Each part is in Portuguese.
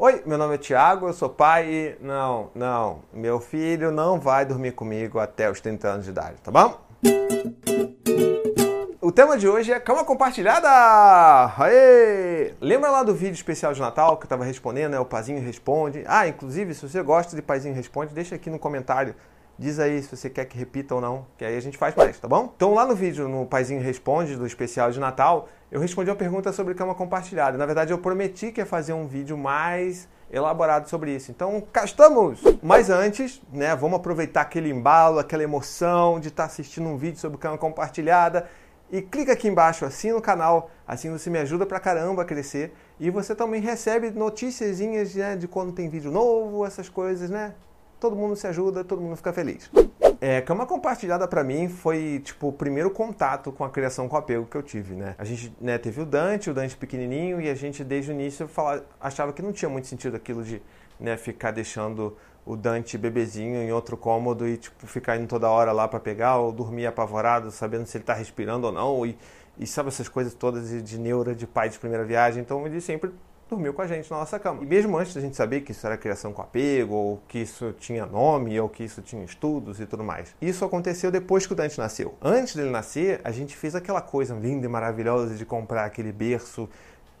Oi, meu nome é Tiago, eu sou pai e. Não, não, meu filho não vai dormir comigo até os 30 anos de idade, tá bom? O tema de hoje é cama compartilhada! Aê! Lembra lá do vídeo especial de Natal que eu tava respondendo, né? O Pazinho Responde. Ah, inclusive, se você gosta de Pazinho Responde, deixa aqui no comentário. Diz aí se você quer que repita ou não, que aí a gente faz mais, tá bom? Então lá no vídeo, no Paizinho Responde, do especial de Natal, eu respondi uma pergunta sobre cama compartilhada. Na verdade, eu prometi que ia fazer um vídeo mais elaborado sobre isso. Então, cá estamos! Mas antes, né, vamos aproveitar aquele embalo, aquela emoção de estar tá assistindo um vídeo sobre cama compartilhada e clica aqui embaixo, assina o canal, assim você me ajuda pra caramba a crescer e você também recebe noticiazinhas né, de quando tem vídeo novo, essas coisas, né? Todo mundo se ajuda, todo mundo fica feliz. É, cama compartilhada para mim foi tipo o primeiro contato com a criação com apego que eu tive, né? A gente né, teve o Dante, o Dante pequenininho e a gente desde o início falava, achava que não tinha muito sentido aquilo de né, ficar deixando o Dante bebezinho em outro cômodo e tipo ficar indo toda hora lá para pegar ou dormir apavorado, sabendo se ele tá respirando ou não e, e sabe essas coisas todas de, de neura de pai de primeira viagem. Então ele sempre dormiu com a gente na nossa cama. E mesmo antes da gente saber que isso era criação com apego, ou que isso tinha nome, ou que isso tinha estudos e tudo mais. Isso aconteceu depois que o Dante nasceu. Antes dele nascer, a gente fez aquela coisa linda e maravilhosa de comprar aquele berço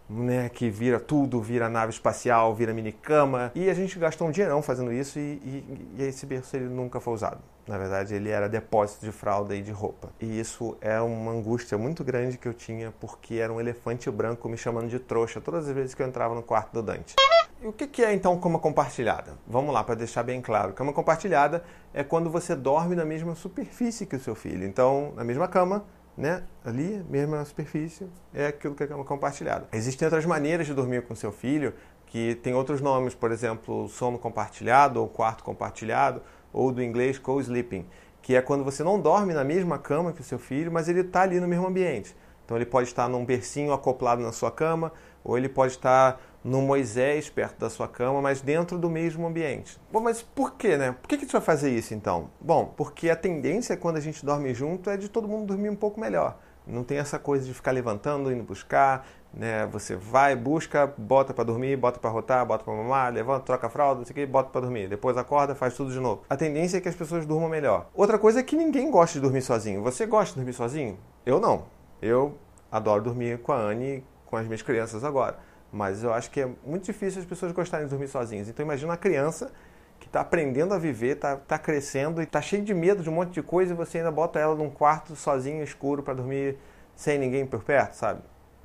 né, que vira tudo, vira nave espacial, vira minicama. E a gente gastou um dinheirão fazendo isso e, e, e esse berço ele nunca foi usado. Na verdade, ele era depósito de fralda e de roupa. E isso é uma angústia muito grande que eu tinha porque era um elefante branco me chamando de trouxa todas as vezes que eu entrava no quarto do Dante. E o que é então cama compartilhada? Vamos lá, para deixar bem claro. Cama compartilhada é quando você dorme na mesma superfície que o seu filho. Então, na mesma cama, né? Ali, mesma superfície, é aquilo que é cama compartilhada. Existem outras maneiras de dormir com seu filho que tem outros nomes, por exemplo, sono compartilhado ou quarto compartilhado ou do inglês co-sleeping, que é quando você não dorme na mesma cama que o seu filho, mas ele está ali no mesmo ambiente. Então ele pode estar num bercinho acoplado na sua cama, ou ele pode estar no Moisés perto da sua cama, mas dentro do mesmo ambiente. Bom, mas por quê, né? Por que, que a gente vai fazer isso então? Bom, porque a tendência quando a gente dorme junto é de todo mundo dormir um pouco melhor. Não tem essa coisa de ficar levantando, indo buscar, né? Você vai, busca, bota para dormir, bota para rotar, bota para mamar, levanta, troca a fralda, não sei o que, bota para dormir. Depois acorda, faz tudo de novo. A tendência é que as pessoas durmam melhor. Outra coisa é que ninguém gosta de dormir sozinho. Você gosta de dormir sozinho? Eu não. Eu adoro dormir com a Anne, com as minhas crianças agora. Mas eu acho que é muito difícil as pessoas gostarem de dormir sozinhas. Então imagina uma criança que está aprendendo a viver, está tá crescendo e está cheio de medo de um monte de coisa e você ainda bota ela num quarto sozinho, escuro, para dormir sem ninguém por perto, sabe?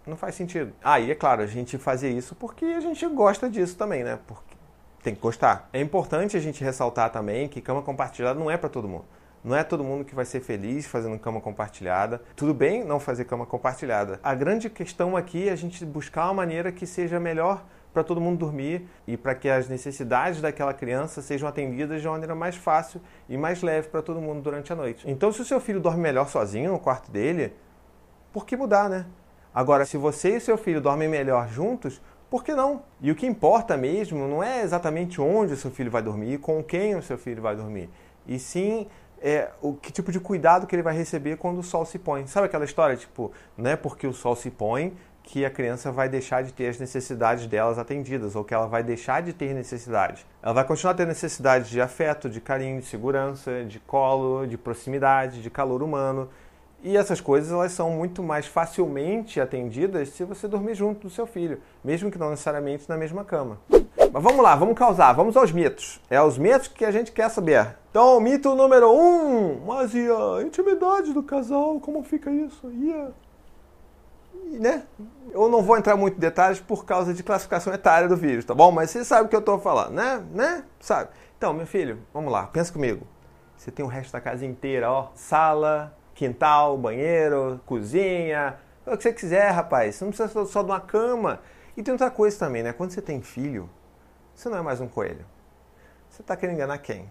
Não faz sentido. Ah, e é claro, a gente fazer isso porque a gente gosta disso também, né? Porque tem que gostar. É importante a gente ressaltar também que cama compartilhada não é para todo mundo. Não é todo mundo que vai ser feliz fazendo cama compartilhada. Tudo bem não fazer cama compartilhada. A grande questão aqui é a gente buscar uma maneira que seja melhor para todo mundo dormir e para que as necessidades daquela criança sejam atendidas de uma maneira mais fácil e mais leve para todo mundo durante a noite. Então, se o seu filho dorme melhor sozinho no quarto dele, por que mudar, né? Agora, se você e seu filho dormem melhor juntos, por que não? E o que importa mesmo não é exatamente onde o seu filho vai dormir, com quem o seu filho vai dormir, e sim é, o que tipo de cuidado que ele vai receber quando o sol se põe. Sabe aquela história, tipo, não é porque o sol se põe que a criança vai deixar de ter as necessidades delas atendidas, ou que ela vai deixar de ter necessidade. Ela vai continuar tendo necessidade de afeto, de carinho, de segurança, de colo, de proximidade, de calor humano. E essas coisas elas são muito mais facilmente atendidas se você dormir junto do seu filho, mesmo que não necessariamente na mesma cama. Mas vamos lá, vamos causar, vamos aos mitos. É os mitos que a gente quer saber. Então, mito número um, mas e a intimidade do casal, como fica isso? E a... E, né? Eu não vou entrar muito em detalhes por causa de classificação etária do vídeo, tá bom? Mas você sabe o que eu estou falando, né? Né? Sabe? Então, meu filho, vamos lá, pensa comigo. Você tem o resto da casa inteira, ó, sala, quintal, banheiro, cozinha, o que você quiser, rapaz. Você não precisa só de uma cama. E tem outra coisa também, né? Quando você tem filho, você não é mais um coelho. Você está querendo enganar quem?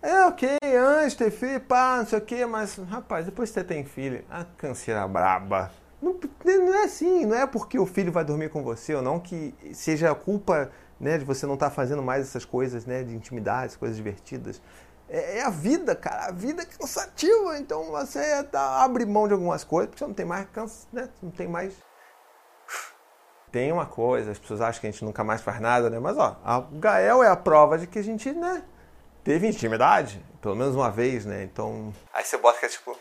É ok, antes ter filho, pá, não sei o que, mas rapaz, depois que você tem filho, a canseira braba. Não, não, é assim, não é porque o filho vai dormir com você ou não que seja a culpa né, de você não estar tá fazendo mais essas coisas né, de intimidade, coisas divertidas. É, é, a vida, cara. A vida é cansativa. Então você tá, abre mão de algumas coisas, porque você não tem mais cansa, né? Não tem mais Tem uma coisa, as pessoas acham que a gente nunca mais faz nada, né? Mas ó, a Gael é a prova de que a gente, né, teve intimidade, pelo menos uma vez, né? Então. Aí você bota que é tipo.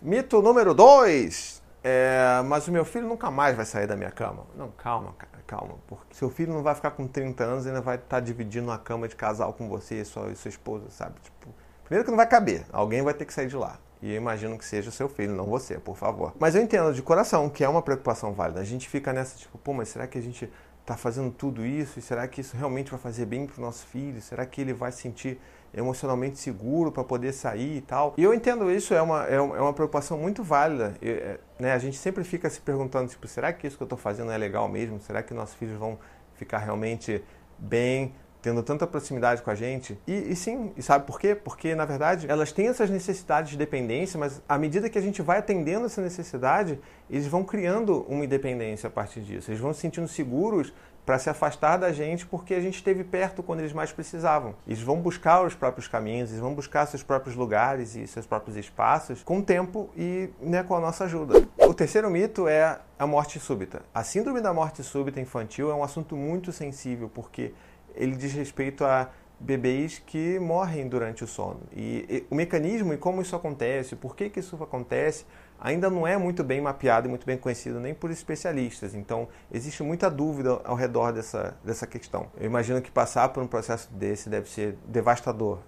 Mito número 2. É, mas o meu filho nunca mais vai sair da minha cama. Não, calma, cara, calma. Porque seu filho não vai ficar com 30 anos e ainda vai estar dividindo uma cama de casal com você e sua, e sua esposa, sabe? Tipo, primeiro que não vai caber. Alguém vai ter que sair de lá. E eu imagino que seja seu filho, não você, por favor. Mas eu entendo de coração que é uma preocupação válida. A gente fica nessa, tipo, pô, mas será que a gente está fazendo tudo isso? E será que isso realmente vai fazer bem para o nosso filho? Será que ele vai sentir emocionalmente seguro para poder sair e tal? E eu entendo isso, é uma, é uma é preocupação muito válida. É, né, a gente sempre fica se perguntando, tipo, será que isso que eu estou fazendo é legal mesmo? Será que nossos filhos vão ficar realmente bem? Tendo tanta proximidade com a gente. E, e, sim, e sabe por quê? Porque, na verdade, elas têm essas necessidades de dependência, mas à medida que a gente vai atendendo essa necessidade, eles vão criando uma independência a partir disso. Eles vão se sentindo seguros para se afastar da gente porque a gente esteve perto quando eles mais precisavam. Eles vão buscar os próprios caminhos, eles vão buscar seus próprios lugares e seus próprios espaços com o tempo e né, com a nossa ajuda. O terceiro mito é a morte súbita. A síndrome da morte súbita infantil é um assunto muito sensível porque ele diz respeito a bebês que morrem durante o sono. E, e, o mecanismo e como isso acontece, por que, que isso acontece, ainda não é muito bem mapeado e muito bem conhecido nem por especialistas. Então, existe muita dúvida ao redor dessa, dessa questão. Eu imagino que passar por um processo desse deve ser devastador.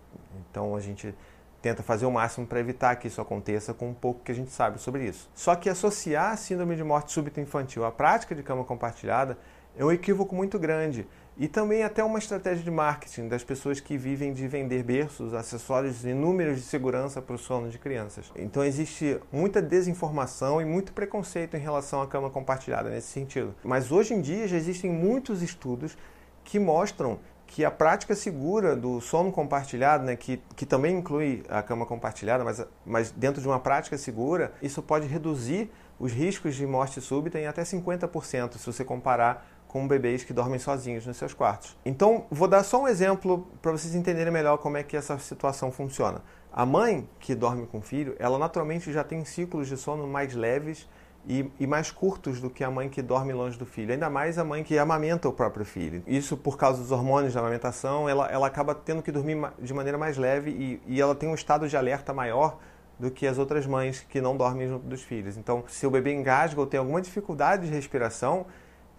Então, a gente tenta fazer o máximo para evitar que isso aconteça com um pouco que a gente sabe sobre isso. Só que associar a síndrome de morte súbita infantil à prática de cama compartilhada é um equívoco muito grande e também até uma estratégia de marketing das pessoas que vivem de vender berços, acessórios inúmeros de segurança para o sono de crianças. Então existe muita desinformação e muito preconceito em relação à cama compartilhada nesse sentido. Mas hoje em dia já existem muitos estudos que mostram que a prática segura do sono compartilhado, né, que, que também inclui a cama compartilhada, mas, mas dentro de uma prática segura, isso pode reduzir os riscos de morte súbita em até 50%, se você comparar com bebês que dormem sozinhos nos seus quartos. Então, vou dar só um exemplo para vocês entenderem melhor como é que essa situação funciona. A mãe que dorme com o filho, ela naturalmente já tem ciclos de sono mais leves e, e, mais curtos do que a mãe que dorme longe do filho. Ainda mais a mãe que amamenta o próprio filho. Isso por causa dos hormônios da amamentação, ela, ela acaba tendo que dormir de maneira mais leve e, e ela tem um estado de alerta maior do que as outras mães que não dormem junto dos filhos. Então, se o bebê engasga ou tem alguma dificuldade de respiração,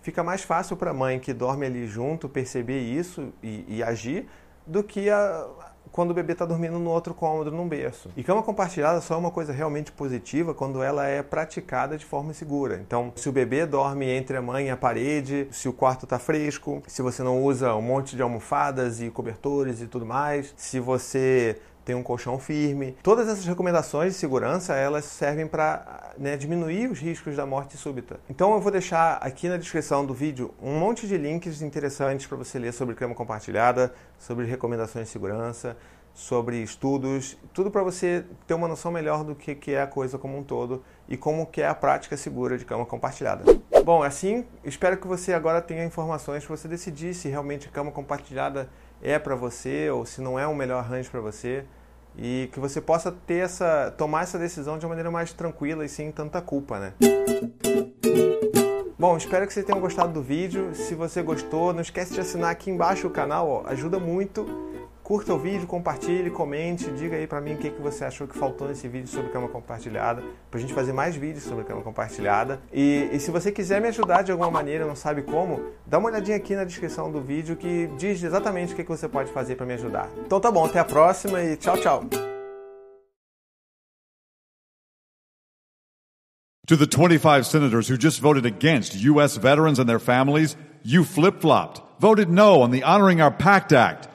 fica mais fácil para a mãe que dorme ali junto perceber isso e, e agir do que a, quando o bebê está dormindo no outro cômodo, num berço. E cama compartilhada só é uma coisa realmente positiva quando ela é praticada de forma segura. Então, se o bebê dorme entre a mãe e a parede, se o quarto está fresco, se você não usa um monte de almofadas e cobertores e tudo mais, se você tem um colchão firme. Todas essas recomendações de segurança, elas servem para né, diminuir os riscos da morte súbita. Então eu vou deixar aqui na descrição do vídeo um monte de links interessantes para você ler sobre cama compartilhada, sobre recomendações de segurança, sobre estudos, tudo para você ter uma noção melhor do que, que é a coisa como um todo e como que é a prática segura de cama compartilhada. Bom, assim, espero que você agora tenha informações para você decidir se realmente a cama compartilhada é para você ou se não é o melhor arranjo para você e que você possa ter essa tomar essa decisão de uma maneira mais tranquila e sem tanta culpa, né? Bom, espero que vocês tenham gostado do vídeo. Se você gostou, não esquece de assinar aqui embaixo o canal, ó, ajuda muito Curta o vídeo, compartilhe, comente, diga aí pra mim o que, que você achou que faltou nesse vídeo sobre cama compartilhada, pra gente fazer mais vídeos sobre cama compartilhada. E, e se você quiser me ajudar de alguma maneira, não sabe como, dá uma olhadinha aqui na descrição do vídeo que diz exatamente o que, que você pode fazer para me ajudar. Então tá bom, até a próxima e tchau, tchau. To the 25 senators who just voted against U.S. veterans and their families, you flip flopped, voted no on the Honoring Our Pact Act.